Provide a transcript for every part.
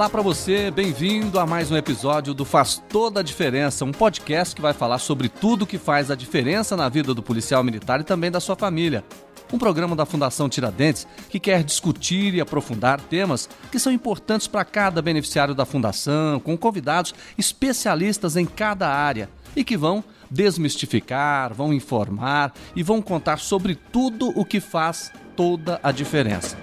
Olá para você, bem-vindo a mais um episódio do Faz Toda a Diferença, um podcast que vai falar sobre tudo que faz a diferença na vida do policial militar e também da sua família. Um programa da Fundação Tiradentes que quer discutir e aprofundar temas que são importantes para cada beneficiário da Fundação, com convidados especialistas em cada área e que vão desmistificar, vão informar e vão contar sobre tudo o que faz toda a diferença.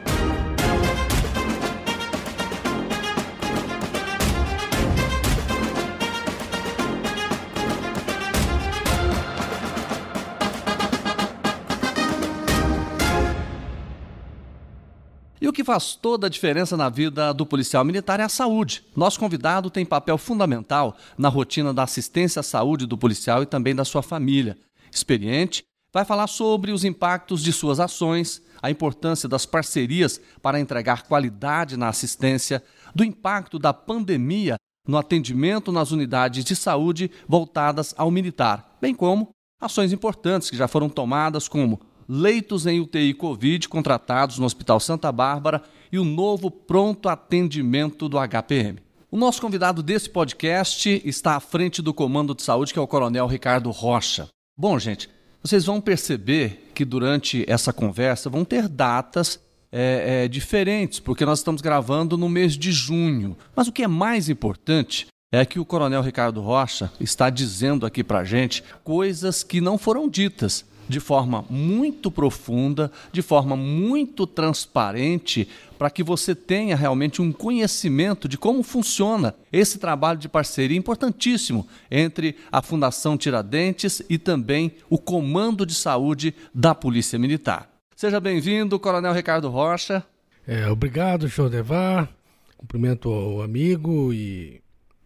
Que faz toda a diferença na vida do policial militar é a saúde. Nosso convidado tem papel fundamental na rotina da assistência à saúde do policial e também da sua família. Experiente, vai falar sobre os impactos de suas ações, a importância das parcerias para entregar qualidade na assistência, do impacto da pandemia no atendimento nas unidades de saúde voltadas ao militar, bem como ações importantes que já foram tomadas, como leitos em UTI Covid contratados no Hospital Santa Bárbara e o novo pronto atendimento do HPM. O nosso convidado desse podcast está à frente do Comando de Saúde, que é o Coronel Ricardo Rocha. Bom, gente, vocês vão perceber que durante essa conversa vão ter datas é, é, diferentes, porque nós estamos gravando no mês de junho. Mas o que é mais importante é que o Coronel Ricardo Rocha está dizendo aqui para gente coisas que não foram ditas de forma muito profunda, de forma muito transparente, para que você tenha realmente um conhecimento de como funciona esse trabalho de parceria importantíssimo entre a Fundação Tiradentes e também o Comando de Saúde da Polícia Militar. Seja bem-vindo, Coronel Ricardo Rocha. É, obrigado, Chodevar. Cumprimento o amigo e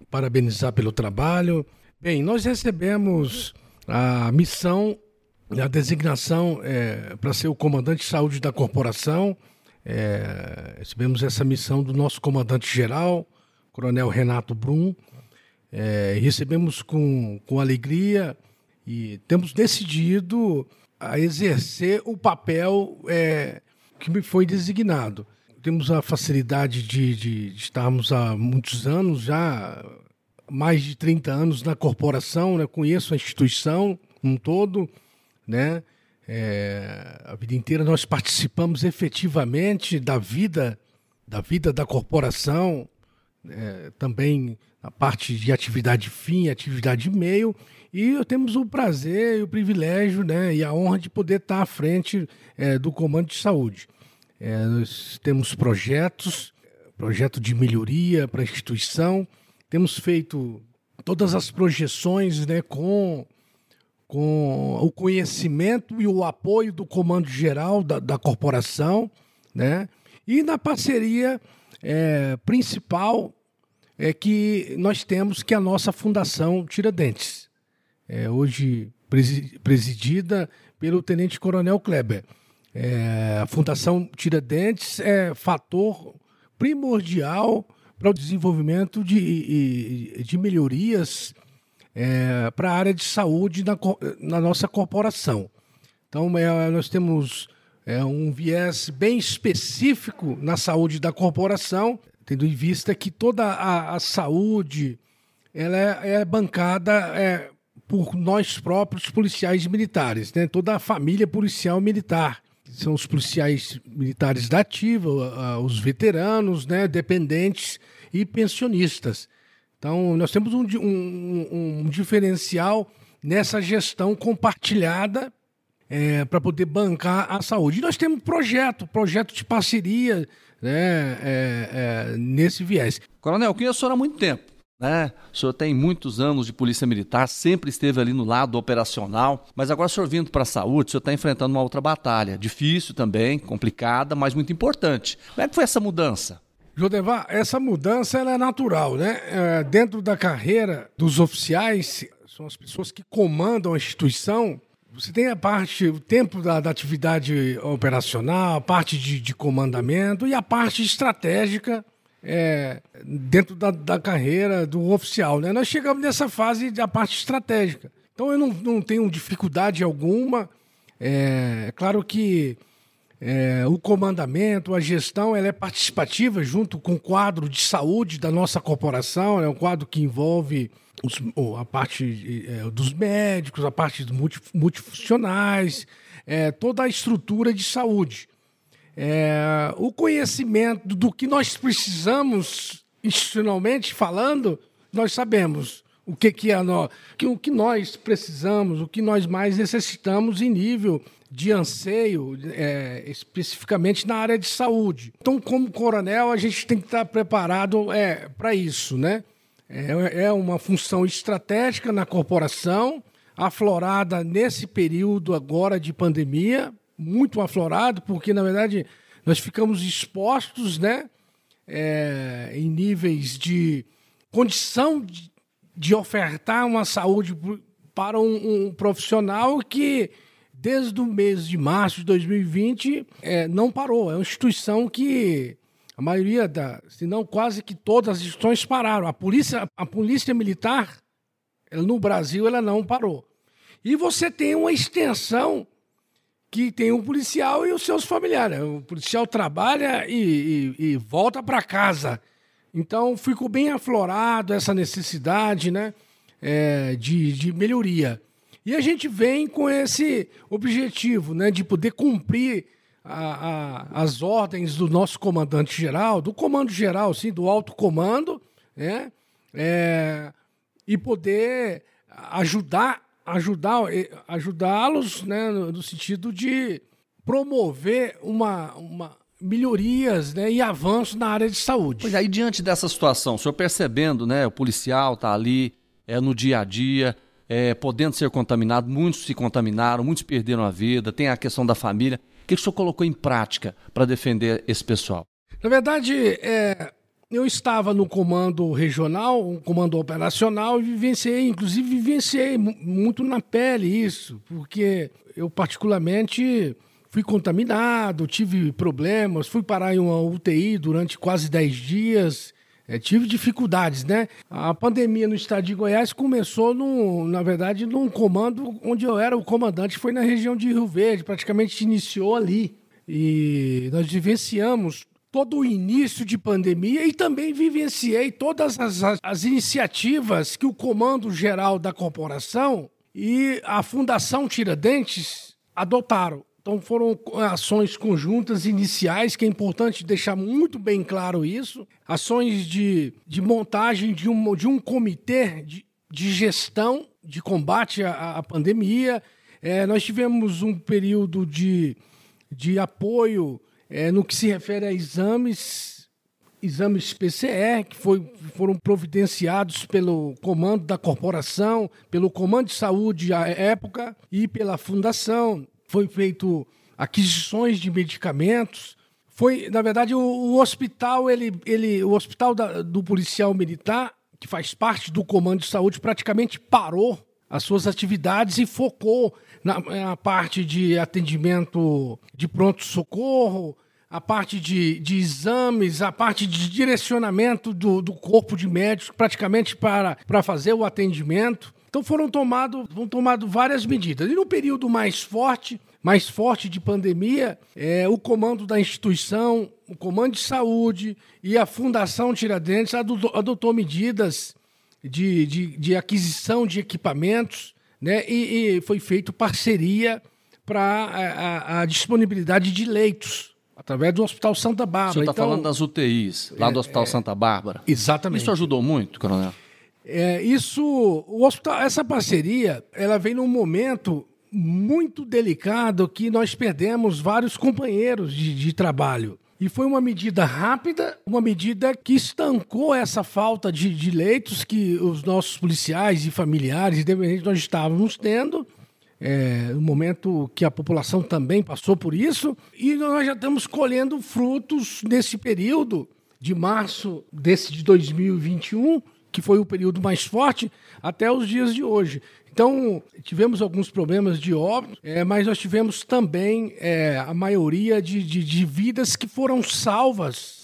parabenizar pelo trabalho. Bem, nós recebemos a missão a designação é, para ser o comandante de saúde da corporação. É, recebemos essa missão do nosso comandante-geral, Coronel Renato Brum. É, recebemos com, com alegria e temos decidido a exercer o papel é, que me foi designado. Temos a facilidade de, de, de, estarmos há muitos anos, já mais de 30 anos na corporação, né? conheço a instituição um todo né? É, a vida inteira nós participamos efetivamente da vida da vida da corporação, é, também a parte de atividade fim, atividade meio, e temos o prazer e o privilégio né, e a honra de poder estar à frente é, do Comando de Saúde. É, nós temos projetos, projeto de melhoria para a instituição, temos feito todas as projeções né, com com o conhecimento e o apoio do comando geral da, da corporação, né? E na parceria é, principal é que nós temos que a nossa fundação Tiradentes, é, hoje presidida pelo Tenente Coronel Kleber. É, a Fundação Tiradentes é fator primordial para o desenvolvimento de, de melhorias é, para a área de saúde na, na nossa corporação. Então, é, nós temos é, um viés bem específico na saúde da corporação, tendo em vista que toda a, a saúde ela é, é bancada é, por nós próprios policiais militares, né? toda a família policial militar. São os policiais militares da ativa, os veteranos, né? dependentes e pensionistas. Então, nós temos um, um, um diferencial nessa gestão compartilhada é, para poder bancar a saúde. E nós temos projeto, projeto de parceria né, é, é, nesse viés. Coronel, conheço o senhor há muito tempo. Né? O senhor tem muitos anos de polícia militar, sempre esteve ali no lado operacional, mas agora o senhor vindo para a saúde, o senhor está enfrentando uma outra batalha, difícil também, complicada, mas muito importante. Como é que foi essa mudança? Jodevar, essa mudança é natural, né? É, dentro da carreira dos oficiais, são as pessoas que comandam a instituição. Você tem a parte, o tempo da, da atividade operacional, a parte de, de, comandamento e a parte estratégica é, dentro da, da, carreira do oficial. Né? Nós chegamos nessa fase da parte estratégica. Então eu não, não tenho dificuldade alguma. É, é claro que É, o comandamento, a gestão, ela é participativa junto com o quadro de saúde da nossa corporação, é um quadro que envolve os, a parte é, dos médicos, a parte dos multifuncionais, é, toda a estrutura de saúde. É, o conhecimento do que nós precisamos, institucionalmente falando, nós sabemos o que, que é no, que, o que nós precisamos, o que nós mais necessitamos em nível de anseio, é, especificamente na área de saúde. Então, como coronel, a gente tem que estar preparado é, para isso, né? É, é uma função estratégica na corporação, aflorada nesse período agora de pandemia, muito aflorado, porque, na verdade, nós ficamos expostos, né? É, em níveis de condição de, de ofertar uma saúde para um, um profissional que desde o mês de março de 2020, é, não parou. É uma instituição que a maioria, da, se não quase que todas as instituições pararam. A polícia, a polícia militar, no Brasil, ela não parou. E você tem uma extensão que tem um policial e os seus familiares. O policial trabalha e, e, e volta para casa. Então, ficou bem aflorado essa necessidade né, é, de, de melhoria. E a gente vem com esse objetivo, né, de poder cumprir a, a, as ordens do nosso comandante geral, do comando geral, sim, do alto comando, né, é, e poder ajudar ajudar ajudá-los, né, no, sentido de promover uma, uma melhorias né, e avanços na área de saúde. Pois aí, diante dessa situação, o senhor percebendo, né, o policial está ali é, no dia a dia, é, podendo ser contaminado, muitos se contaminaram, muitos perderam a vida, tem a questão da família. O que o senhor colocou em prática para defender esse pessoal? Na verdade, é, eu estava no comando regional, um comando operacional, e vivenciei, inclusive vivenciei muito na pele isso, porque eu particularmente fui contaminado, tive problemas, fui parar em uma UTI durante quase 10 dias, é, tive dificuldades, né? A pandemia no estado de Goiás começou, na verdade, num comando onde eu era o comandante, foi na região de Rio Verde, praticamente iniciou ali. E nós vivenciamos todo o início de pandemia e também vivenciei todas as, as, as iniciativas que o Comando Geral da Corporação e a Fundação Tiradentes adotaram. Então foram ações conjuntas iniciais, que é importante deixar muito bem claro isso. Ações de, de montagem de um, de um comitê de, de gestão de combate à, à pandemia. É, nós tivemos um período de, de apoio é, no que se refere a exames, exames PCR, que foi, foram providenciados pelo comando da corporação, pelo comando de saúde à época e pela fundação foi feito aquisições de medicamentos. Foi, na verdade, o, o hospital, ele, ele, o hospital da, do policial militar, que faz parte do comando de saúde, praticamente parou as suas atividades e focou na, na parte de atendimento de pronto-socorro, a parte de, de exames, a parte de direcionamento do, do corpo de médicos, praticamente para, para fazer o atendimento. Então foram tomadas foram tomado várias medidas. E no período mais forte, mais forte de pandemia, é, o comando da instituição, o comando de saúde e a Fundação Tiradentes adotou, adotou medidas de, de, de, aquisição de equipamentos, né? E, e foi feito parceria para a, a, a, disponibilidade de leitos através do Hospital Santa Bárbara. O senhor está então, falando das UTIs lá do Hospital é, Santa Bárbara. Exatamente. Isso ajudou muito, coronel? É, isso, o hospital, essa parceria, ela vem num momento muito delicado que nós perdemos vários companheiros de, de trabalho. E foi uma medida rápida, uma medida que estancou essa falta de, de leitos que os nossos policiais e familiares, independente nós estávamos tendo. É, no momento que a população também passou por isso, e nós já estamos colhendo frutos nesse período de março desse de 2021 que foi o período mais forte, até os dias de hoje. Então, tivemos alguns problemas de óbito, é, mas nós tivemos também é, a maioria de, de, de, vidas que foram salvas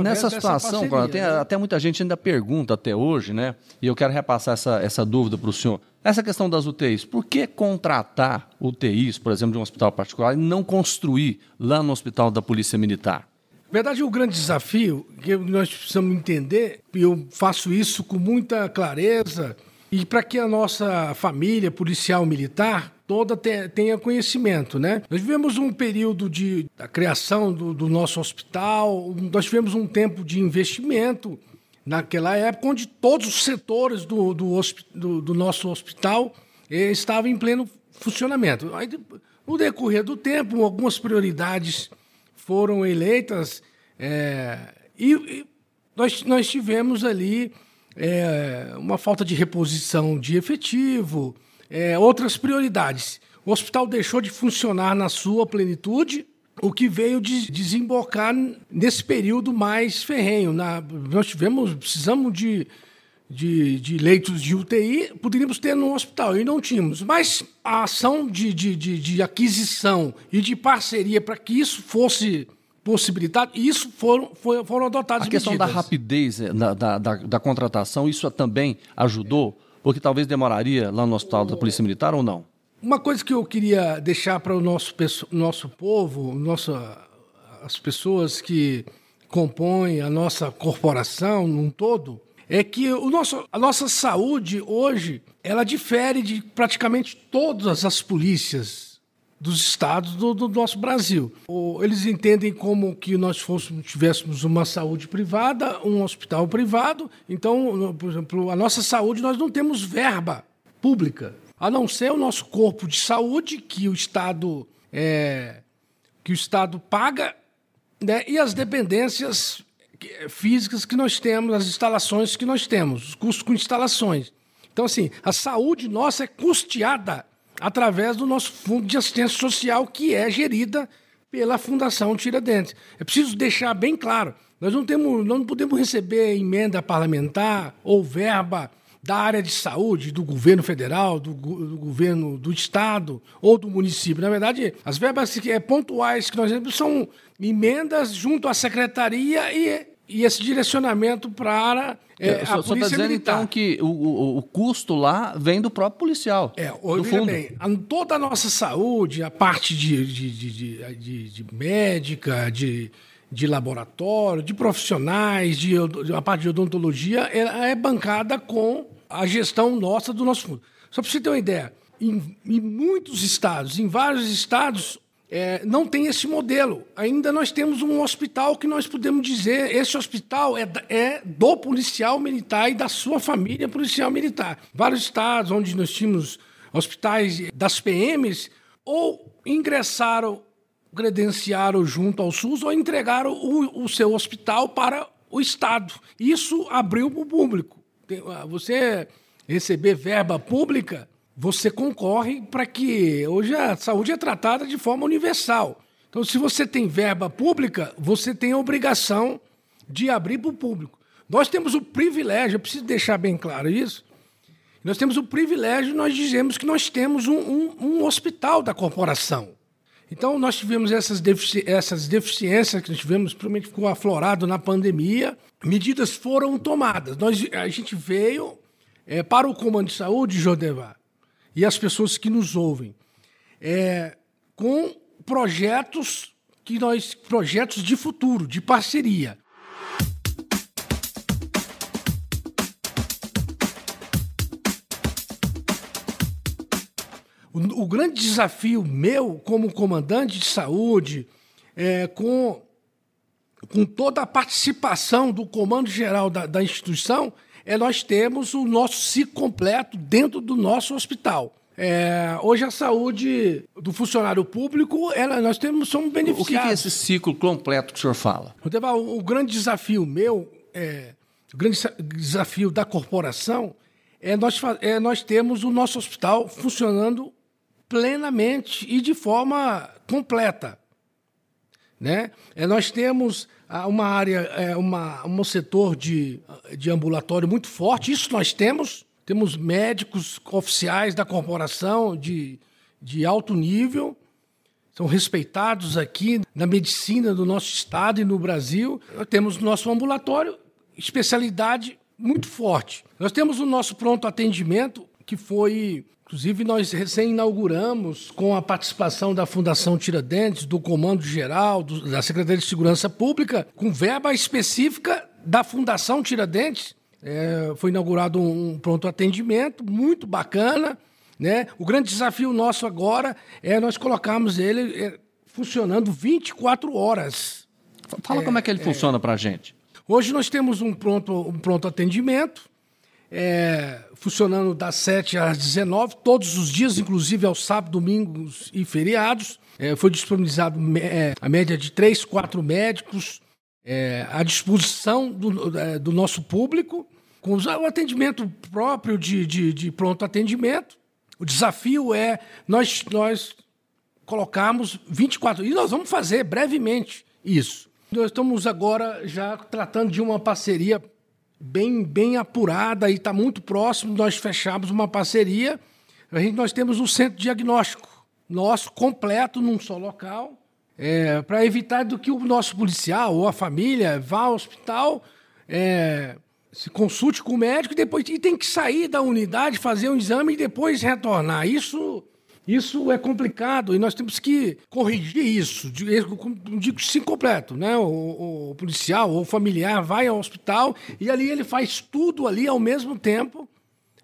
Nessa situação, tem né? até muita gente ainda pergunta até hoje, né? E eu quero repassar essa, essa dúvida para o senhor. Essa questão das UTIs, por que contratar UTIs, por exemplo, de um hospital particular e não construir lá no hospital da Polícia Militar? Na verdade, o grande desafio que nós precisamos entender, e eu faço isso com muita clareza, e para que a nossa família policial militar toda tenha conhecimento, né? Nós vivemos um período de da criação do, do nosso hospital, nós tivemos um tempo de investimento naquela época, onde todos os setores do, do, do, do nosso hospital eh, estavam em pleno funcionamento. Aí, no decorrer do tempo, algumas prioridades foram eleitas é, e, e, nós, nós tivemos ali é, uma falta de reposição de efetivo, é, outras prioridades. O hospital deixou de funcionar na sua plenitude, o que veio de desembocar nesse período mais ferrenho. Na, nós tivemos, precisamos de, de, de, leitos de UTI, poderíamos ter no hospital, e não tínhamos. Mas a ação de, de, de, de aquisição e de parceria para que isso fosse possibilitado, isso foram, foram, foram adotadas A questão medidas. da rapidez eh, da, da, da, da contratação, isso também ajudou? Porque talvez demoraria lá no hospital da Polícia Militar ou não? Uma coisa que eu queria deixar para o nosso, nosso povo, nossa, as pessoas que compõem a nossa corporação num todo, é que o nosso, a nossa saúde hoje ela difere de praticamente todas as polícias dos estados do, do, nosso Brasil. Eles entendem como que nós fôssemos, tivéssemos uma saúde privada, um hospital privado. Então, por exemplo, a nossa saúde nós não temos verba pública, a não ser o nosso corpo de saúde que o Estado é, que o Estado paga, né, e as dependências físicas que nós temos, as instalações que nós temos, os custos com instalações. Então, assim, a saúde nossa é custeada através do nosso Fundo de Assistência Social, que é gerida pela Fundação Tiradentes. É preciso deixar bem claro, nós não, temos, não podemos receber emenda parlamentar ou verba da área de saúde, do governo federal, do, do, governo do estado ou do município. Na verdade, as verbas é, pontuais que nós temos são emendas junto à secretaria e, e esse direcionamento para é, é, a só, polícia tá dizendo, militar. então que o, o, o, custo lá vem do próprio policial. É, do fundo. bem, a, toda a nossa saúde, a parte de, de, de, de, de médica, de, de laboratório, de profissionais, de, a parte de odontologia, ela é bancada com a gestão nossa do nosso fundo. Só para você ter uma ideia, em, em muitos estados, em vários estados, é, não tem esse modelo. Ainda nós temos um hospital que nós podemos dizer, esse hospital é, é do policial militar e da sua família policial militar. Vários estados onde nós tínhamos hospitais das PMs, ou ingressaram, credenciaram junto ao SUS, ou entregaram o, o seu hospital para o Estado. Isso abriu para o público. Ah, você receber verba pública você concorre para que hoje a saúde é tratada de forma universal. Então, se você tem verba pública, você tem a obrigação de abrir para o público. Nós temos o privilégio, eu preciso deixar bem claro isso, nós temos o privilégio, nós dizemos que nós temos um, um, um hospital da corporação. Então, nós tivemos essas, defici essas deficiências que nós tivemos, provavelmente ficou aflorado na pandemia, medidas foram tomadas. Nós, a gente veio é, para o Comando de Saúde, Jodevar, e as pessoas que nos ouvem, é, com projetos que nós projetos de futuro, de parceria. O, o grande desafio meu como comandante de saúde, é, com, com toda a participação do comando geral da, da instituição, é nós temos o nosso ciclo completo dentro do nosso hospital. É, hoje a saúde do funcionário público, ela, nós temos, somos beneficiados. O que é esse ciclo completo que o senhor fala? O, o grande desafio meu, é, o grande desafio da corporação é nós, é nós temos o nosso hospital funcionando plenamente e de forma completa. Né? É, nós temos uma área, é, uma, um setor de, de ambulatório muito forte, isso nós temos. Temos médicos oficiais da corporação de, de alto nível. são respeitados aqui na medicina do nosso estado e no Brasil. Nós temos nosso ambulatório, especialidade muito forte. Nós temos o nosso pronto atendimento, que foi Inclusive, nós recém-inauguramos, com a participação da Fundação Tiradentes, do Comando Geral, do, da Secretaria de Segurança Pública, com verba específica da Fundação Tiradentes. É, foi inaugurado um pronto atendimento muito bacana. Né? O grande desafio nosso agora é nós colocarmos ele é, funcionando 24 horas. Fala é, como é que ele é, funciona para a gente. Hoje nós temos um pronto, um pronto atendimento é, funcionando das 7 às 19, todos os dias, inclusive aos sábados, domingos e feriados. É, foi disponibilizado é, a média de 3, 4 médicos é, à disposição do, é, do, nosso público, com o atendimento próprio de, de, de, pronto atendimento. O desafio é nós, nós colocarmos 24, e nós vamos fazer brevemente isso. Nós estamos agora já tratando de uma parceria bem, bem apurada e está muito próximo. Nós fechamos uma parceria. A gente, nós temos um centro diagnóstico nosso completo num só local, é, para evitar do que o nosso policial ou a família vá ao hospital, é, se consulte com o médico e depois e tem que sair da unidade, fazer um exame e depois retornar. Isso isso é complicado e nós temos que corrigir isso. Digo sim completo, né? O, o, policial ou familiar vai ao hospital e ali ele faz tudo ali ao mesmo tempo,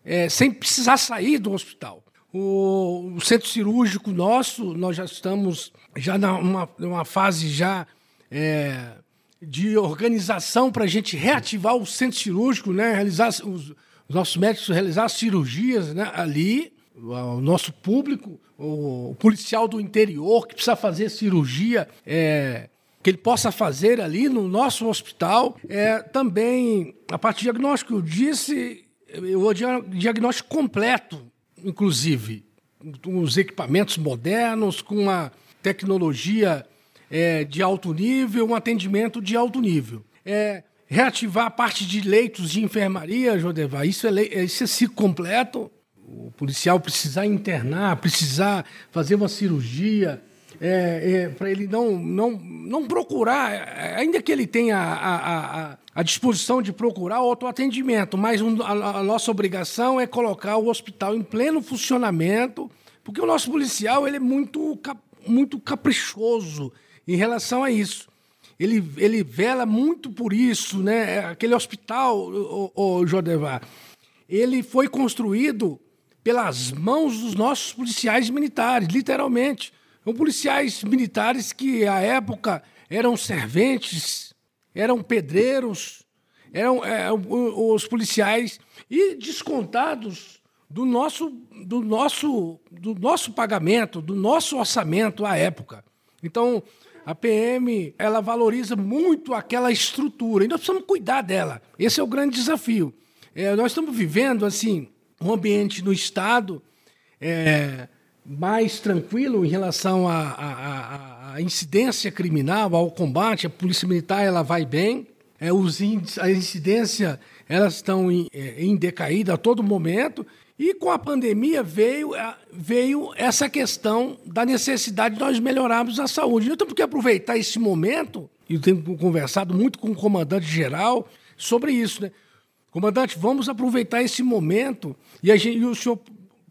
é, sem precisar sair do hospital. O, o, centro cirúrgico nosso, nós já estamos já numa, numa fase já é, de organização para a gente reativar o centro cirúrgico, né? Realizar os, os nossos médicos realizar cirurgias né? ali o nosso público, o, policial do interior que precisa fazer cirurgia, é, que ele possa fazer ali no nosso hospital. É, também a parte de diagnóstico, eu disse, o diagnóstico completo, inclusive, com os equipamentos modernos, com uma tecnologia é, de alto nível, um atendimento de alto nível. É, reativar a parte de leitos de enfermaria, Jodevar, isso é, isso é ciclo completo o policial precisar internar, precisar fazer uma cirurgia, é, é, para ele não, não, não procurar, ainda que ele tenha a, a, a disposição de procurar outro atendimento, mas um, a, a, nossa obrigação é colocar o hospital em pleno funcionamento, porque o nosso policial ele é muito, muito caprichoso em relação a isso. Ele, ele vela muito por isso, né? Aquele hospital, o, o, o Jodevar, ele foi construído pelas mãos dos nossos policiais militares, literalmente. São policiais militares que, à época, eram serventes, eram pedreiros, eram é, os policiais e descontados do nosso, do, nosso, do nosso pagamento, do nosso orçamento à época. Então, a PM ela valoriza muito aquela estrutura e nós precisamos cuidar dela. Esse é o grande desafio. É, nós estamos vivendo assim um ambiente no Estado é, mais tranquilo em relação à incidência criminal, ao combate. A polícia militar ela vai bem, é, os índices, a incidência elas estão em, é, em decaída a todo momento. E com a pandemia veio, veio essa questão da necessidade de nós melhorarmos a saúde. Então temos que aproveitar esse momento, e eu tenho conversado muito com o comandante geral sobre isso, né? Comandante, vamos aproveitar esse momento e, gente, e o senhor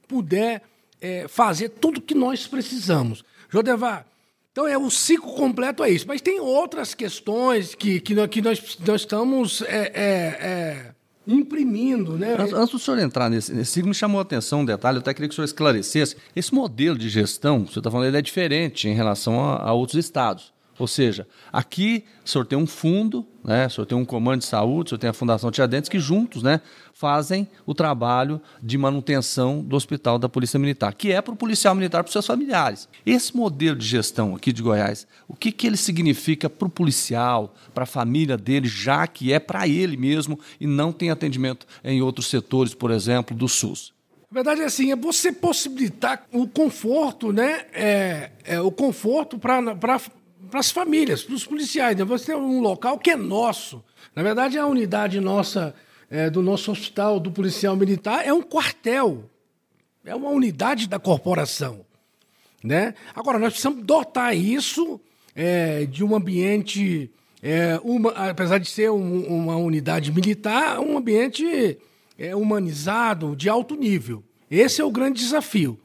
puder é, fazer tudo que nós precisamos. Jodevar, então é o ciclo completo é isso. Mas tem outras questões que, que, que nós, nós estamos é, é, é imprimindo. Né? Antes, antes do senhor entrar nesse, nesse ciclo, me chamou a atenção um detalhe, eu até queria que o senhor esclarecesse. Esse modelo de gestão, o senhor está falando, ele é diferente em relação a, a outros estados. Ou seja, aqui tem um fundo, né? tem um comando de saúde, tem a Fundação Tiradentes, que juntos né, fazem o trabalho de manutenção do hospital da Polícia Militar, que é para o policial militar, para os seus familiares. Esse modelo de gestão aqui de Goiás, o que, que ele significa para o policial, para a família dele, já que é para ele mesmo e não tem atendimento em outros setores, por exemplo, do SUS? A verdade é assim, é você possibilitar o conforto, né? É, é o conforto para para as famílias, para os policiais. Né? Você tem um local que é nosso. Na verdade, a unidade nossa, é, do nosso hospital, do policial militar, é um quartel. É uma unidade da corporação. Né? Agora, nós precisamos dotar isso é, de um ambiente, é, uma, apesar de ser um, uma unidade militar, um ambiente é, humanizado, de alto nível. Esse é o grande desafio.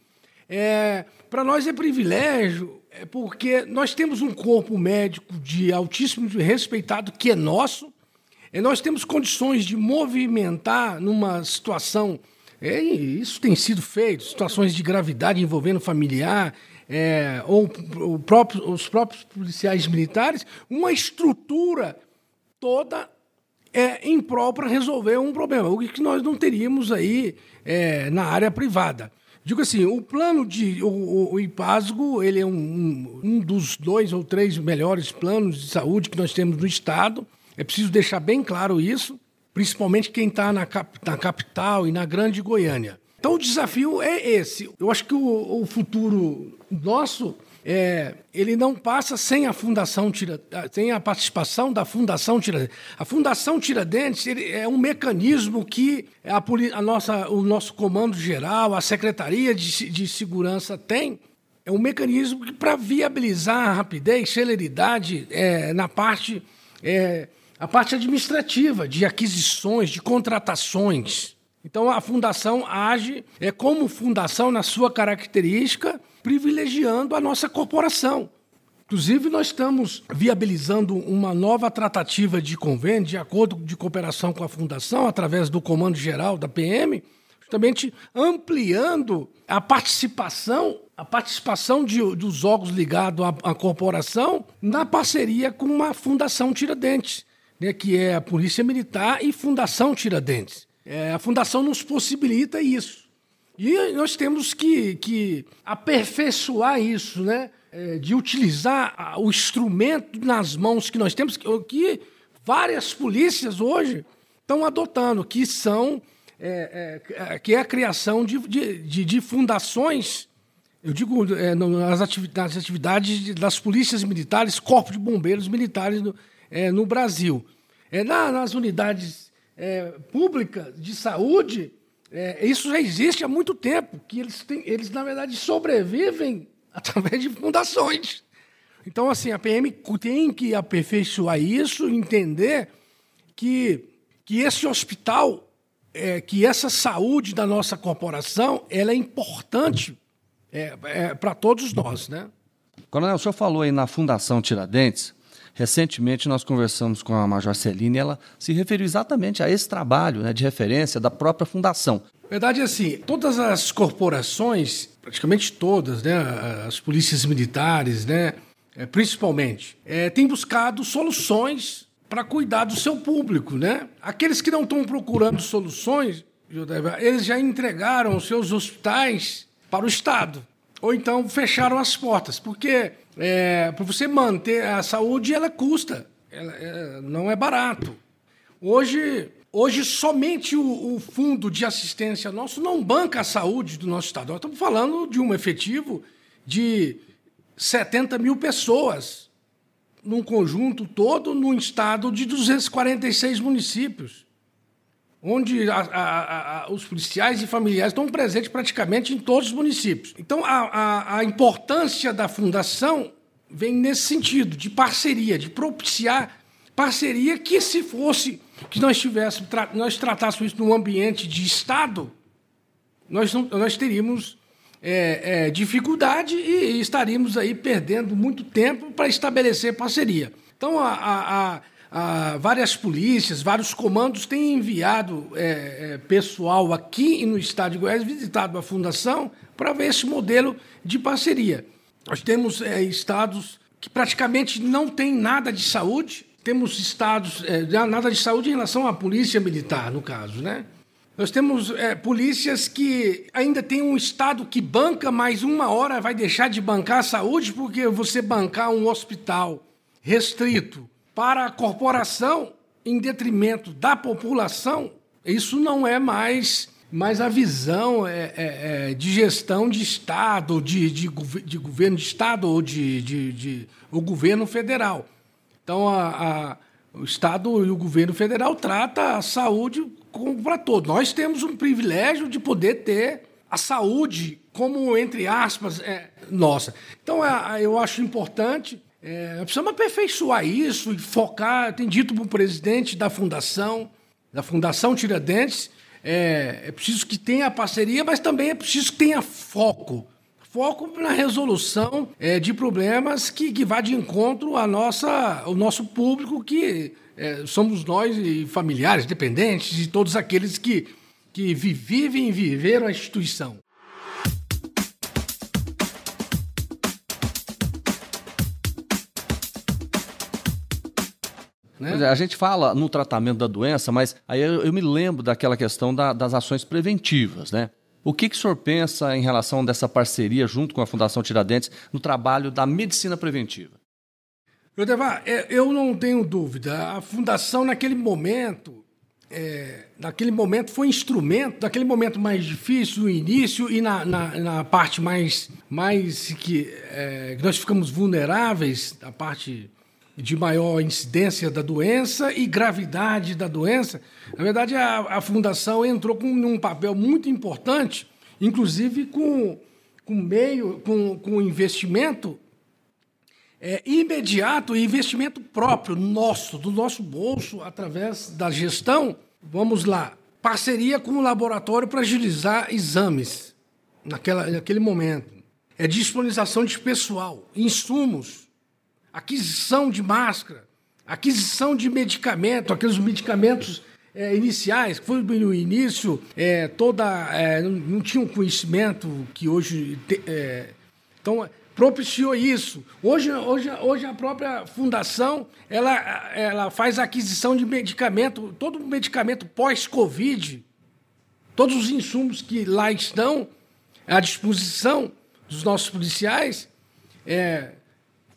É, Para nós é privilégio, é porque nós temos um corpo médico de altíssimo respeitado que é nosso, e nós temos condições de movimentar numa situação é, isso tem sido feito, situações de gravidade envolvendo familiar, é, ou próprio, os próprios policiais militares, uma estrutura toda é, imprópria para resolver um problema, o que nós não teríamos aí é, na área privada. Digo assim, o plano de. O, o IPASGO ele é um, um dos dois ou três melhores planos de saúde que nós temos no Estado. É preciso deixar bem claro isso principalmente quem está na, cap na capital e na grande Goiânia. Então o desafio é esse. Eu acho que o, o futuro nosso é, ele não passa sem a Fundação Tiradentes, sem a participação da Fundação Tiradentes. A Fundação Tiradentes é um mecanismo que a, a, nossa, o nosso comando geral, a Secretaria de, de Segurança tem. É um mecanismo para viabilizar a rapidez, celeridade é, na parte é, a parte administrativa, de aquisições, de contratações. Então a fundação age é como fundação na sua característica, privilegiando a nossa corporação. Inclusive, nós estamos viabilizando uma nova tratativa de convênio, de acordo de cooperação com a Fundação, através do Comando Geral da PM, justamente ampliando a participação, a participação de, dos órgãos ligados à, à corporação na parceria com a Fundação Tiradentes né, que é a Polícia Militar e Fundação Tiradentes. É, a Fundação nos possibilita isso. E nós temos que, que aperfeiçoar isso, né? É, de utilizar o instrumento nas mãos que nós temos, que, que várias polícias hoje estão adotando, que são é, é, que é a criação de, de, de fundações, eu digo é, nas, atividades, nas atividades das polícias militares, corpo de bombeiros militares no, é, no Brasil. É, na, nas unidades é, públicas de saúde, é, isso já existe há muito tempo, que eles, têm, eles, na verdade, sobrevivem através de fundações. Então, assim, a PM tem que aperfeiçoar isso, entender que, que esse hospital, é, que essa saúde da nossa corporação, ela é importante é, é, para todos nós, né? Coronel, o senhor falou aí na Fundação Tiradentes, Recentemente nós conversamos com a Major Celine e ela se referiu exatamente a esse trabalho né, de referência da própria fundação. Verdade é assim, todas as corporações, praticamente todas, né, as polícias militares, né, é, principalmente, é, têm buscado soluções para cuidar do seu público, né? Aqueles que não estão procurando soluções, eles já entregaram os seus hospitais para o Estado ou então fecharam as portas, porque é, para você manter a saúde, ela custa, ela, é, não é barato. Hoje, hoje somente o, o, fundo de assistência nosso não banca a saúde do nosso estado. Nós estamos falando de um efetivo de 70 mil pessoas num conjunto todo, num estado de 246 municípios onde a, a, a, os policiais e familiares estão presentes praticamente em todos os municípios. Então, a, importância da fundação vem nesse sentido, de parceria, de propiciar parceria que, se fosse que nós tivéssemos, nós tratássemos isso num ambiente de Estado, nós, não, nós teríamos é, é, dificuldade e estaríamos aí perdendo muito tempo para estabelecer parceria. Então, a ah, várias polícias, vários comandos têm enviado é, é, pessoal aqui no estado de Goiás, visitado a fundação, para ver esse modelo de parceria. Nós temos é, estados que praticamente não têm nada de saúde, temos estados, é, nada de saúde em relação à polícia militar, no caso, né? Nós temos é, polícias que ainda tem um Estado que banca, mas uma hora vai deixar de bancar a saúde porque você bancar um hospital restrito para a corporação em detrimento da população, isso não é mais, mais a visão é, é, é de gestão de Estado, de, de, de, governo de Estado ou de, de, de o governo federal. Então, a, a, o Estado e o governo federal trata a saúde para todos. Nós temos um privilégio de poder ter a saúde como, entre aspas, é nossa. Então, é, eu acho importante, é, precisamos aperfeiçoar isso e focar. Tem dito para o presidente da fundação, da Fundação Tiradentes, é, é preciso que tenha parceria, mas também é preciso que tenha foco foco na resolução é, de problemas que, que vá de encontro à nossa, ao nosso público, que é, somos nós e familiares, dependentes, e todos aqueles que, que vivem e viveram a instituição. Né? É, a gente fala no tratamento da doença, mas aí eu, eu me lembro daquela questão da, das ações preventivas, né? O que, que o senhor pensa em relação dessa parceria junto com a Fundação Tiradentes no trabalho da medicina preventiva? Jodevar, é, eu não tenho dúvida. A Fundação, naquele momento, é, naquele momento foi instrumento, naquele momento mais difícil, no início e na, na, na parte mais, mais que, é, que nós ficamos vulneráveis, a parte de maior incidência da doença e gravidade da doença. Na verdade, a, a Fundação entrou com um papel muito importante, inclusive com, com meio, com, com investimento é, imediato e investimento próprio nosso, do nosso bolso, através da gestão. Vamos lá, parceria com o laboratório para agilizar exames naquela, naquele momento. É disponibilização de pessoal, insumos, aquisição de máscara, aquisição de medicamento, aqueles medicamentos é, iniciais, que foi no início, é, toda, é, não, não, tinha um conhecimento que hoje. Te, é, então, propiciou isso. Hoje, hoje, hoje a própria fundação ela, ela faz aquisição de medicamento, todo medicamento pós-Covid, todos os insumos que lá estão à disposição dos nossos policiais, é,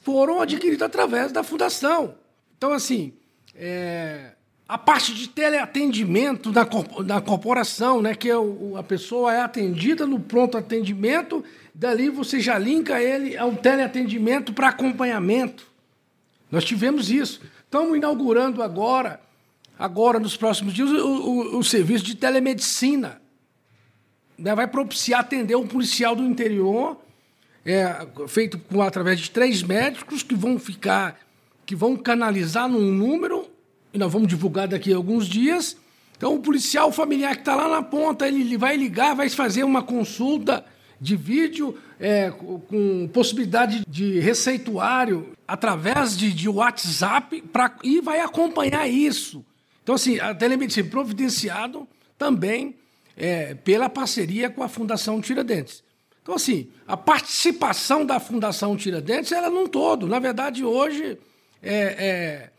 foram adquiridos através da fundação. Então, assim, é, a parte de teleatendimento da, da corporação, né, que é o, a pessoa é atendida no pronto atendimento, dali você já linka ele ao teleatendimento para acompanhamento. Nós tivemos isso. Estamos inaugurando agora, agora nos próximos dias, o, o, o serviço de telemedicina. Né, vai propiciar atender um policial do interior é, feito com, através de três médicos que vão ficar, que vão canalizar num número, e nós vamos divulgar daqui a alguns dias. Então, o policial familiar que está lá na ponta, ele vai ligar, vai fazer uma consulta de vídeo é, com possibilidade de receituário através de, de WhatsApp pra, e vai acompanhar isso. Então, assim, a telemedicina providenciado também é, pela parceria com a Fundação Tiradentes. Então, assim, a participação da Fundação Tiradentes era num todo. Na verdade, hoje, é,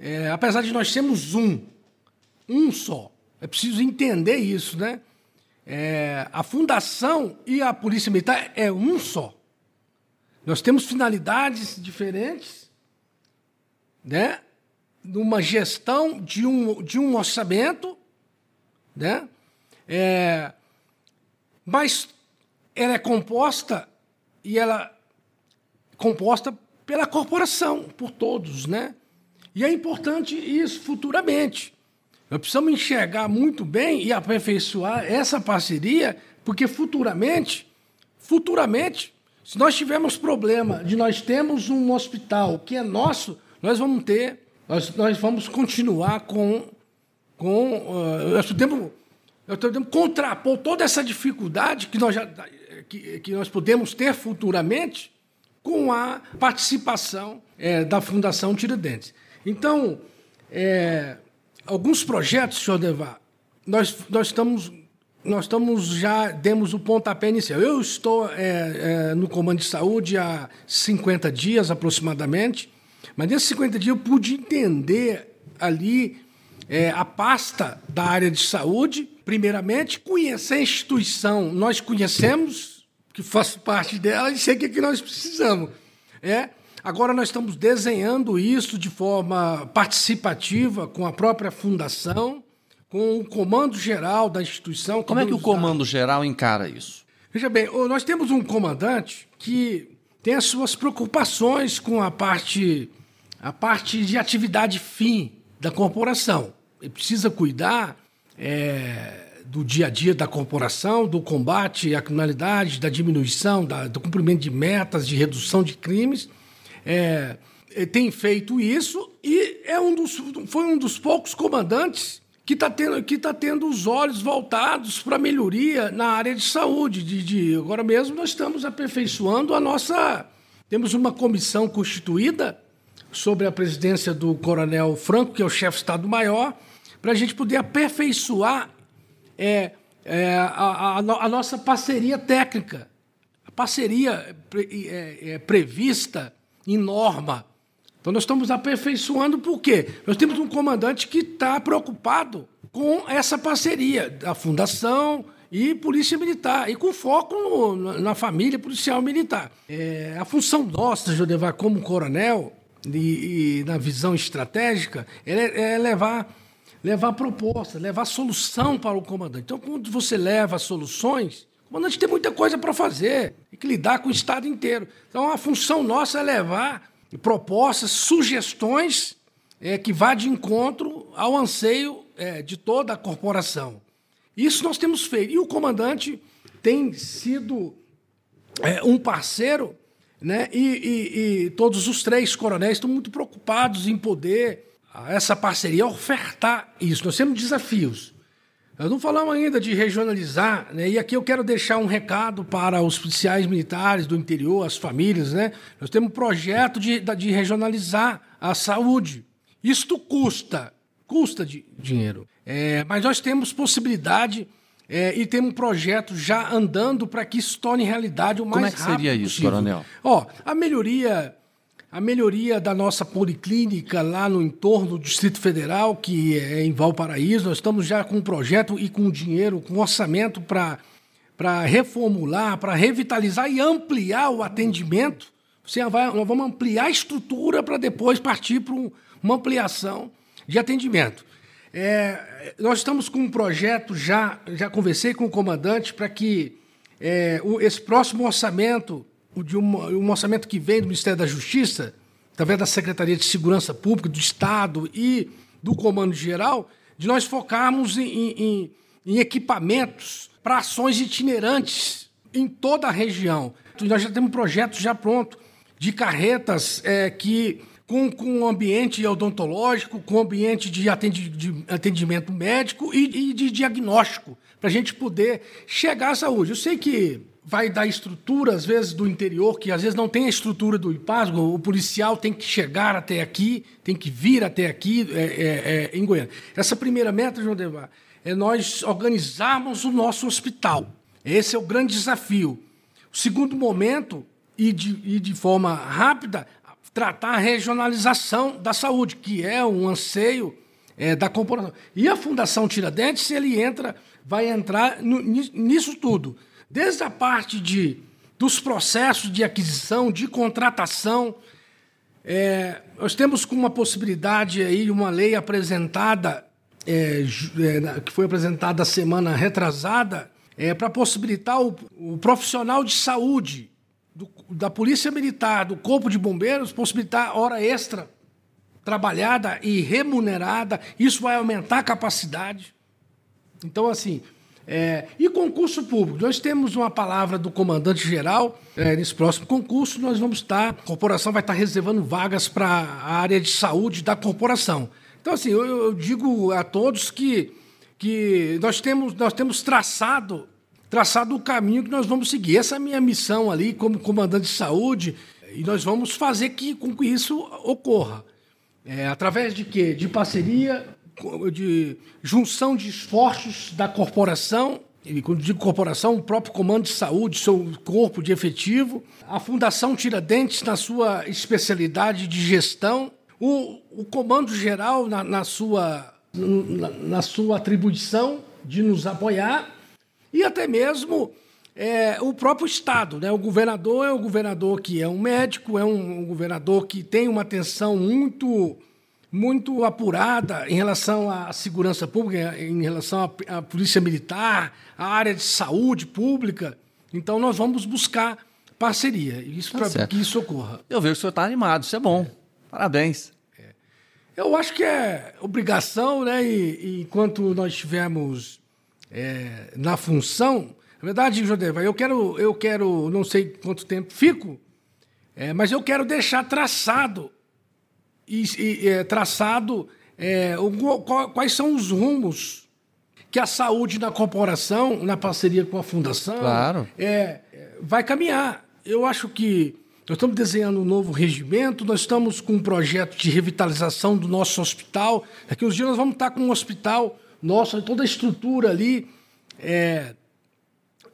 é, é, apesar de nós termos um, um só, é preciso entender isso, né? É, a Fundação e a Polícia Militar é um só. Nós temos finalidades diferentes, né? Numa gestão de um, de um orçamento, né? É, mas ela é composta e ela composta pela corporação, por todos, né? E é importante isso futuramente. Nós precisamos enxergar muito bem e aperfeiçoar essa parceria, porque futuramente, futuramente, se nós tivermos problema de nós temos um hospital que é nosso, nós vamos ter, nós, nós vamos continuar com, com uh, podemos, nós podemos contrapor toda essa dificuldade que nós já que, que nós podemos ter futuramente com a participação é, da Fundação Tiradentes. Então, é, alguns projetos, senhor Devar, nós, nós estamos nós estamos já demos o pontapé inicial. Eu estou é, é, no comando de saúde há 50 dias aproximadamente, mas nesses 50 dias eu pude entender ali é, a pasta da área de saúde, primeiramente, conhecer a instituição. Nós conhecemos, que faço parte dela e sei o que, é que nós precisamos. É, agora nós estamos desenhando isso de forma participativa com a própria fundação, com o comando geral da instituição. Como é que o comando geral encara isso? Veja bem, nós temos um comandante que tem as suas preocupações com a parte, a parte de atividade fim da corporação. Ele precisa cuidar é, do dia a dia da corporação, do combate à criminalidade, da diminuição, da, do cumprimento de metas, de redução de crimes. É, é tem feito isso e é um dos, foi um dos poucos comandantes que está tendo, que tá tendo os olhos voltados para melhoria na área de saúde. De, de, agora mesmo nós estamos aperfeiçoando a nossa. Temos uma comissão constituída sobre a presidência do Coronel Franco, que é o chefe de Estado-Maior, para a gente poder aperfeiçoar é, é, a, a, a, nossa parceria técnica. A parceria é, é, prevista em norma. Então, nós estamos aperfeiçoando por quê? Nós temos um comandante que está preocupado com essa parceria da Fundação e Polícia Militar, e com foco no, na família policial militar. É, a função nossa, Jodevar, como coronel, e, e na visão estratégica, é, é levar levar proposta, levar solução para o comandante. Então, quando você leva soluções, o comandante tem muita coisa para fazer, tem que lidar com o Estado inteiro. Então, a função nossa é levar propostas, sugestões é, que vá de encontro ao anseio é, de toda a corporação. Isso nós temos feito. E o comandante tem sido é, um parceiro, né? E, e, e todos os três coronéis estão muito preocupados em poder essa parceria ofertar isso. Nós temos desafios. Nós não falamos ainda de regionalizar, né? e aqui eu quero deixar um recado para os policiais militares do interior, as famílias. Né? Nós temos um projeto de, de regionalizar a saúde. Isto custa, custa de dinheiro. É, mas nós temos possibilidade é, e temos um projeto já andando para que isso torne realidade o mais rápido Como é que seria isso, possível. coronel? Ó, a melhoria a melhoria da nossa policlínica lá no entorno do Distrito Federal, que é em Valparaíso, nós estamos já com um projeto e com dinheiro, com orçamento para reformular, para revitalizar e ampliar o atendimento. Você vai, nós vamos ampliar a estrutura para depois partir para um, uma ampliação de atendimento. É, nós estamos com um projeto já, já conversei com o comandante para que é, o, esse próximo orçamento de um, um orçamento que vem do Ministério da Justiça, através da Secretaria de Segurança Pública, do Estado e do Comando Geral, de nós focarmos em, em, em equipamentos para ações itinerantes em toda a região. Nós já temos um projeto já pronto de carretas é, que com, com ambiente odontológico, com ambiente de, atendi, de atendimento médico e, e de diagnóstico, para a gente poder chegar à saúde. Eu sei que vai dar estrutura, às vezes, do interior, que às vezes não tem a estrutura do IPASGO, o policial tem que chegar até aqui, tem que vir até aqui é, é, é, em Goiânia. Essa primeira meta, João Devar, é nós organizarmos o nosso hospital. Esse é o grande desafio. O segundo momento, e de, e de forma rápida, tratar a regionalização da saúde, que é um anseio é, da corporação. E a Fundação Tiradentes, ele entra, vai entrar no, nisso tudo desde a parte de, dos processos de aquisição, de contratação. É, nós temos com uma possibilidade aí, uma lei apresentada, é, é, que foi apresentada semana retrasada, é, para possibilitar o, o, profissional de saúde do, da Polícia Militar, do Corpo de Bombeiros, possibilitar hora extra trabalhada e remunerada. Isso vai aumentar a capacidade. Então, assim, é, e concurso público. Nós temos uma palavra do comandante-geral. É, nesse próximo concurso, nós vamos estar. A corporação vai estar reservando vagas para a área de saúde da corporação. Então, assim, eu, eu, digo a todos que, que nós, temos, nós temos traçado, traçado o caminho que nós vamos seguir. Essa é a minha missão ali, como comandante de saúde, e nós vamos fazer que, com que isso ocorra. É, através de quê? De parceria de junção de esforços da corporação, e quando digo corporação, o próprio Comando de Saúde, seu corpo de efetivo, a Fundação Tiradentes na sua especialidade de gestão, o, o Comando Geral na, na sua, na, na, sua atribuição de nos apoiar, e até mesmo é, o próprio Estado. Né? O governador é o governador que é um médico, é um, um governador que tem uma atenção muito muito apurada em relação à segurança pública, em relação à, à polícia militar, à área de saúde pública. Então, nós vamos buscar parceria, isso tá para que isso ocorra. Eu vejo que o senhor está animado, isso é bom. Parabéns. É. Eu acho que é obrigação, né? E, e enquanto nós estivermos é, na função. Na verdade, Jodeva, eu quero, eu quero, não sei quanto tempo fico, é, mas eu quero deixar traçado e, e é, traçado é, o, quais são os rumos que a saúde na corporação, na parceria com a fundação, claro. é, vai caminhar. Eu acho que nós estamos desenhando um novo regimento, nós estamos com um projeto de revitalização do nosso hospital. Daqui uns dias nós vamos estar com um hospital nosso, toda a estrutura ali é,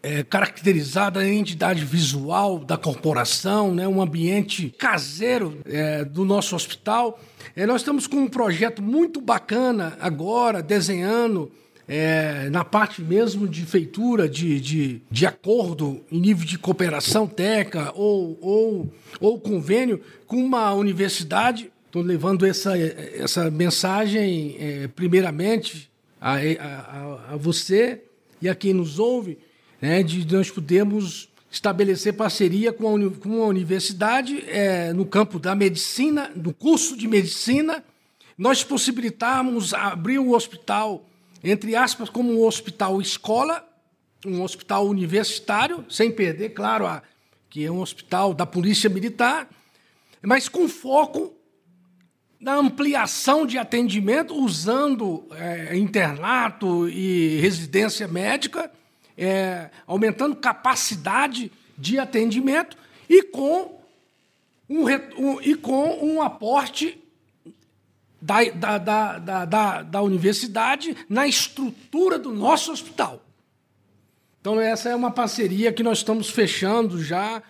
é, caracterizada a entidade visual da corporação, né, um ambiente caseiro é, do nosso hospital. É, nós estamos com um projeto muito bacana agora, desenhando é, na parte mesmo de feitura, de, de, de acordo em nível de cooperação técnica ou, ou, ou convênio com uma universidade. Estou levando essa, essa mensagem, é, primeiramente, a, a, a, você e a quem nos ouve, né, de nós podermos estabelecer parceria com a, com a universidade é, no campo da medicina, do curso de medicina, nós possibilitarmos abrir o hospital, entre aspas, como um hospital escola, um hospital universitário, sem perder, claro, a, que é um hospital da Polícia Militar, mas com foco na ampliação de atendimento, usando é, internato e residência médica, é, aumentando capacidade de atendimento e com um, um e com um aporte da, da, da, da, da universidade na estrutura do nosso hospital. Então, essa é uma parceria que nós estamos fechando já.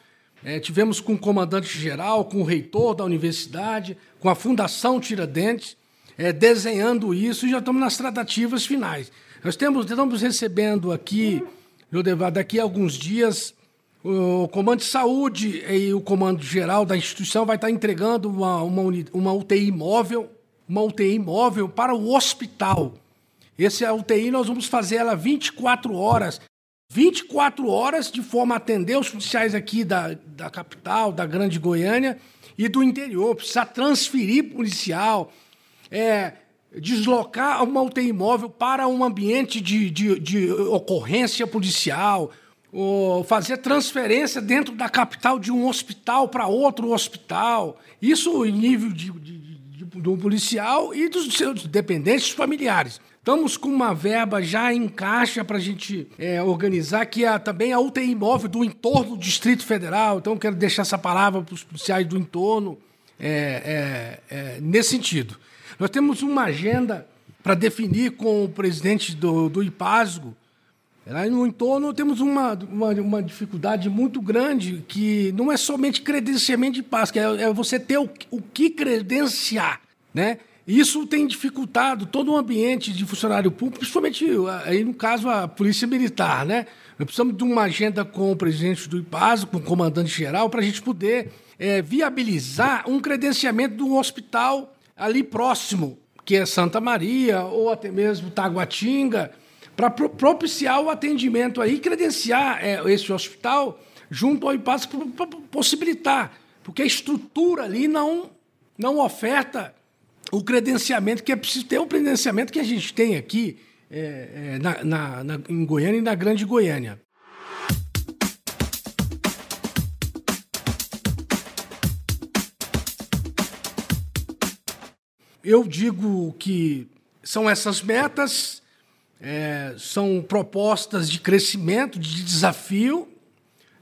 É, tivemos com o comandante-geral, com o reitor da universidade, com a Fundação Tiradentes, é, desenhando isso e já estamos nas tratativas finais. Nós temos, estamos recebendo aqui Jodevar, daqui a alguns dias, o Comando de Saúde e o Comando Geral da instituição vai estar entregando uma, uma, uma UTI móvel, uma UTI móvel para o hospital. Esse a UTI nós vamos fazer ela 24 horas. 24 horas de forma a atender os policiais aqui da, da capital, da Grande Goiânia e do interior. Precisa transferir policial. É, deslocar uma UTI móvel para um ambiente de, de, de ocorrência policial, ou fazer transferência dentro da capital de um hospital para outro hospital. Isso em nível de, de, de, um policial e dos seus dependentes familiares. Estamos com uma verba já em caixa para a gente é, organizar, que é também a UTI móvel do entorno do Distrito Federal. Então, quero deixar essa palavra para os policiais do entorno é, é, é nesse sentido. Nós temos uma agenda para definir com o presidente do, do IPASGO. Lá no entorno temos uma, uma, uma, dificuldade muito grande, que não é somente credenciamento de paz, que é, é você ter o, o que credenciar. Né? Isso tem dificultado todo o ambiente de funcionário público, principalmente aí no caso a Polícia Militar. Né? Nós precisamos de uma agenda com o presidente do IPASGO, com o comandante-geral, para a gente poder é, viabilizar um credenciamento de um hospital ali próximo, que é Santa Maria ou até mesmo Taguatinga, para propiciar o atendimento aí, credenciar é, esse hospital junto ao IPAS para possibilitar, porque a estrutura ali não, não oferta o credenciamento que é preciso ter, o credenciamento que a gente tem aqui é, é, na, na, na, em Goiânia e na Grande Goiânia. Eu digo que são essas metas, é, são propostas de crescimento, de desafio,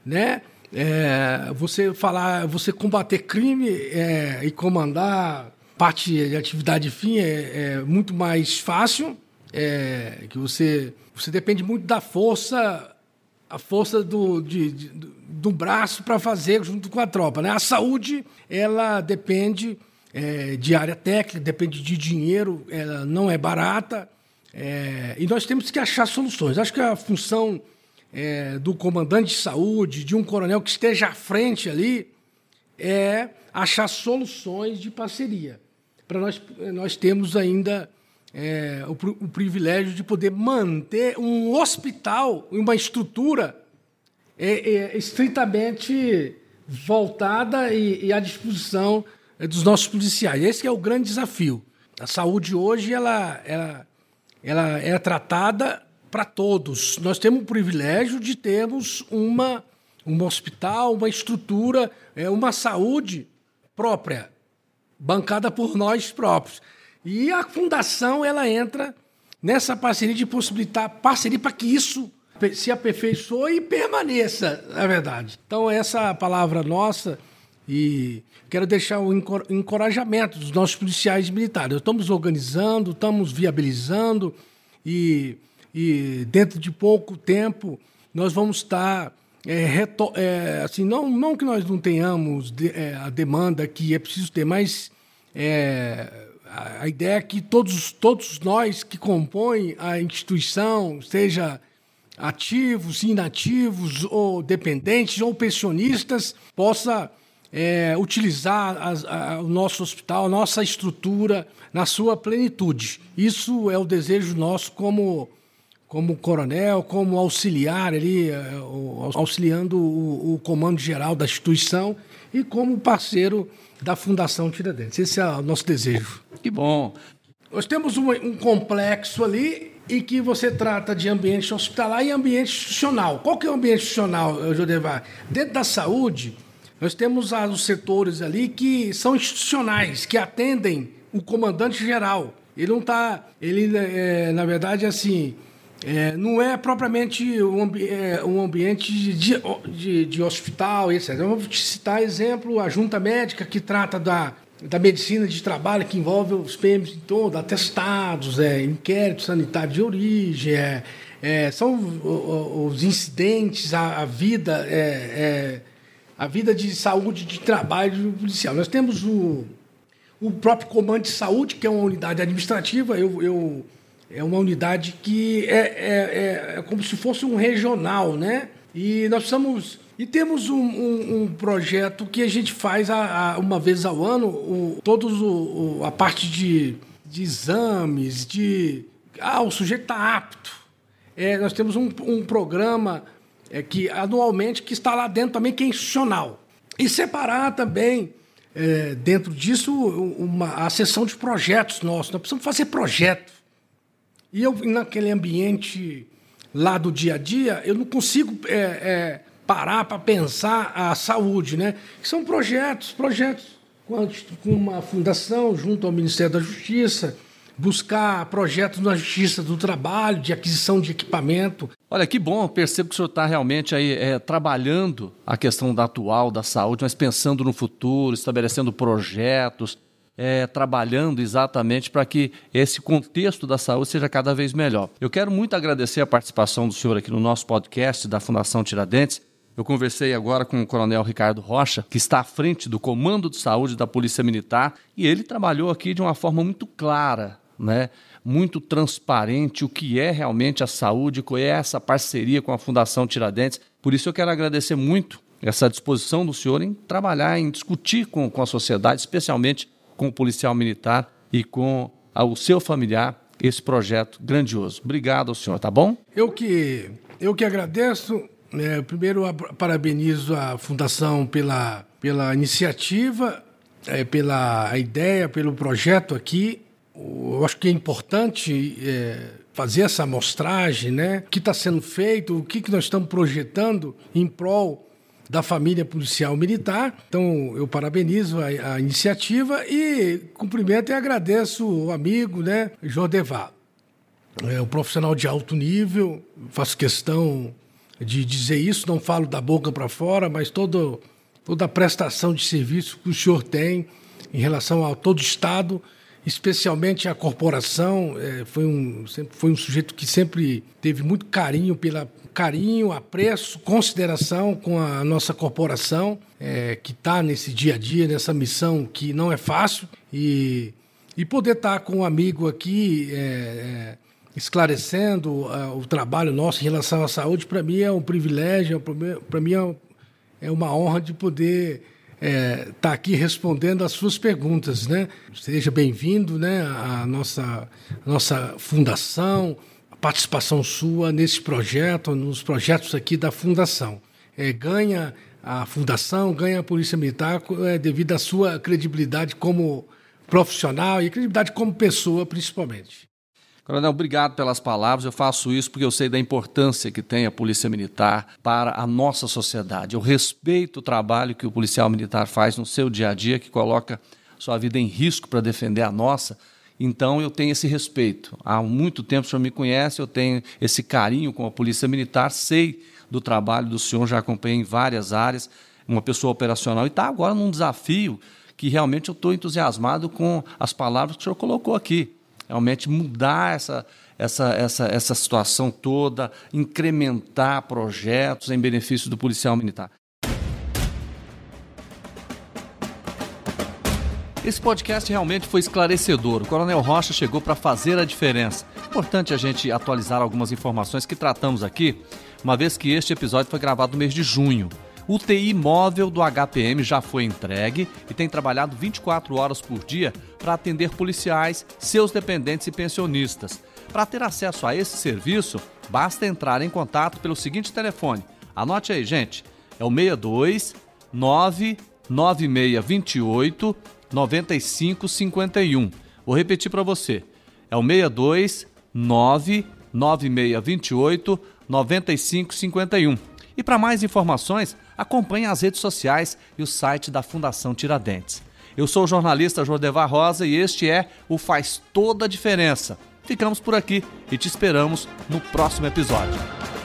né? É, você falar, você combater crime é, e comandar parte de atividade fim é, é muito mais fácil, é, que você você depende muito da força a força do, de, de, do braço para fazer junto com a tropa. Né? A saúde ela depende é, de área técnica, depende de dinheiro, ela não é barata. É, e nós temos que achar soluções. Acho que a função é, do comandante de saúde, de um coronel que esteja à frente ali, é achar soluções de parceria. Para nós, nós temos ainda é, o, o, privilégio de poder manter um hospital, uma estrutura é, é, estritamente voltada e, e à disposição dos nossos policiais. Esse é o grande desafio. A saúde hoje ela, ela, ela é tratada para todos. Nós temos o privilégio de termos uma, um hospital, uma estrutura, é, uma saúde própria, bancada por nós próprios. E a fundação ela entra nessa parceria de possibilitar parceria para que isso se aperfeiçoe e permaneça, na verdade. Então, essa palavra nossa, e quero deixar o encorajamento dos nossos policiais militares. Estamos organizando, estamos viabilizando, e, e dentro de pouco tempo nós vamos estar. É, é, assim, não, não que nós não tenhamos de, é, a demanda que é preciso ter, mas é, a, a ideia é que todos, todos nós que compõem a instituição, seja ativos, inativos, ou dependentes, ou pensionistas, possa é, utilizar as, a, o nosso hospital, a nossa estrutura na sua plenitude. Isso é o desejo nosso como, como coronel, como auxiliar ali, é, auxiliando o, o comando geral da instituição e como parceiro da Fundação Tiradentes. Esse é o nosso desejo. Que bom. Nós temos um, um complexo ali e que você trata de ambiente hospitalar e ambiente institucional. Qual que é o ambiente institucional, Jodevar? Dentro da saúde, nós temos os setores ali que são institucionais, que atendem o comandante geral. Ele não está, ele é, na verdade assim, é, não é propriamente um, é, um ambiente de, de, de, hospital, etc. Eu vou citar exemplo a junta médica que trata da da medicina de trabalho que envolve os PMs em todo, atestados, é, inquérito sanitário de origem, é, é, são os incidentes, a, a vida, é, é, a vida de saúde de trabalho policial. Nós temos o, o próprio comando de saúde, que é uma unidade administrativa, eu, eu é uma unidade que é, é, é, como se fosse um regional, né? E nós precisamos e temos um, um, um, projeto que a gente faz a, a, uma vez ao ano, o, todos o, o, a parte de, de exames, de. Ah, o sujeito está apto. É, nós temos um, um programa é, que anualmente que está lá dentro também, que é institucional. E separar também, é, dentro disso, uma, a sessão de projetos nossos. Nós precisamos fazer projeto. E eu, naquele ambiente lá do dia a dia, eu não consigo é, é, parar para pensar a saúde, né? São projetos, projetos com uma fundação junto ao Ministério da Justiça, buscar projetos na Justiça do Trabalho, de aquisição de equipamento. Olha, que bom, percebo que o senhor está realmente aí é, trabalhando a questão da atual da saúde, mas pensando no futuro, estabelecendo projetos, é, trabalhando exatamente para que esse contexto da saúde seja cada vez melhor. Eu quero muito agradecer a participação do senhor aqui no nosso podcast da Fundação Tiradentes. Eu conversei agora com o Coronel Ricardo Rocha, que está à frente do Comando de Saúde da Polícia Militar, e ele trabalhou aqui de uma forma muito clara, né? muito transparente o que é realmente a saúde, qual é essa parceria com a Fundação Tiradentes. Por isso eu quero agradecer muito essa disposição do senhor em trabalhar, em discutir com, com a sociedade, especialmente com o policial militar e com a, o seu familiar, esse projeto grandioso. Obrigado ao senhor, tá bom? Eu que, eu que agradeço é, primeiro, parabenizo a Fundação pela, pela iniciativa, é, pela ideia, pelo projeto aqui. Eu acho que é importante é, fazer essa amostragem, né? O que está sendo feito, o que, que nós estamos projetando em prol da família policial militar. Então, eu parabenizo a, a iniciativa e cumprimento e agradeço o amigo, né, Jordevar. É um profissional de alto nível, faço questão de dizer isso, não falo da boca para fora, mas todo, toda a prestação de serviço que o senhor tem em relação a todo o Estado, especialmente a corporação, é, foi, um, sempre, foi um sujeito que sempre teve muito carinho pela carinho, apreço, consideração com a nossa corporação, é, que está nesse dia a dia, nessa missão que não é fácil, e, e poder estar tá com um amigo aqui. É, é esclarecendo uh, o trabalho nosso em relação à saúde, para mim é um privilégio, para mim é, é uma honra de poder estar é, tá aqui respondendo às suas perguntas, né? Seja bem-vindo, né, à nossa, à nossa fundação, a participação sua nesse projeto, nos projetos aqui da fundação. É, ganha a fundação, ganha a Polícia Militar é, devido à sua credibilidade como profissional e credibilidade como pessoa, principalmente. Coronel, obrigado pelas palavras. Eu faço isso porque eu sei da importância que tem a Polícia Militar para a nossa sociedade. Eu respeito o trabalho que o policial militar faz no seu dia a dia, que coloca sua vida em risco para defender a nossa. Então eu tenho esse respeito. Há muito tempo o senhor me conhece, eu tenho esse carinho com a Polícia Militar, sei do trabalho do senhor, já acompanhei em várias áreas, uma pessoa operacional e está agora num desafio que realmente eu estou entusiasmado com as palavras que o senhor colocou aqui realmente mudar essa, essa, essa, essa situação toda, incrementar projetos em benefício do policial militar. Esse podcast realmente foi esclarecedor. O Coronel Rocha chegou para fazer a diferença. Importante a gente atualizar algumas informações que tratamos aqui, uma vez que este episódio foi gravado no mês de junho. O TI móvel do HPM já foi entregue e tem trabalhado 24 horas por dia para atender policiais, seus dependentes e pensionistas. Para ter acesso a esse serviço, basta entrar em contato pelo seguinte telefone. Anote aí, gente. É o 62 99628 9551. Vou repetir para você. É o 62 99628 9551. E para mais informações, acompanhe as redes sociais e o site da Fundação Tiradentes. Eu sou o jornalista Jordevar Rosa e este é o Faz Toda a Diferença. Ficamos por aqui e te esperamos no próximo episódio.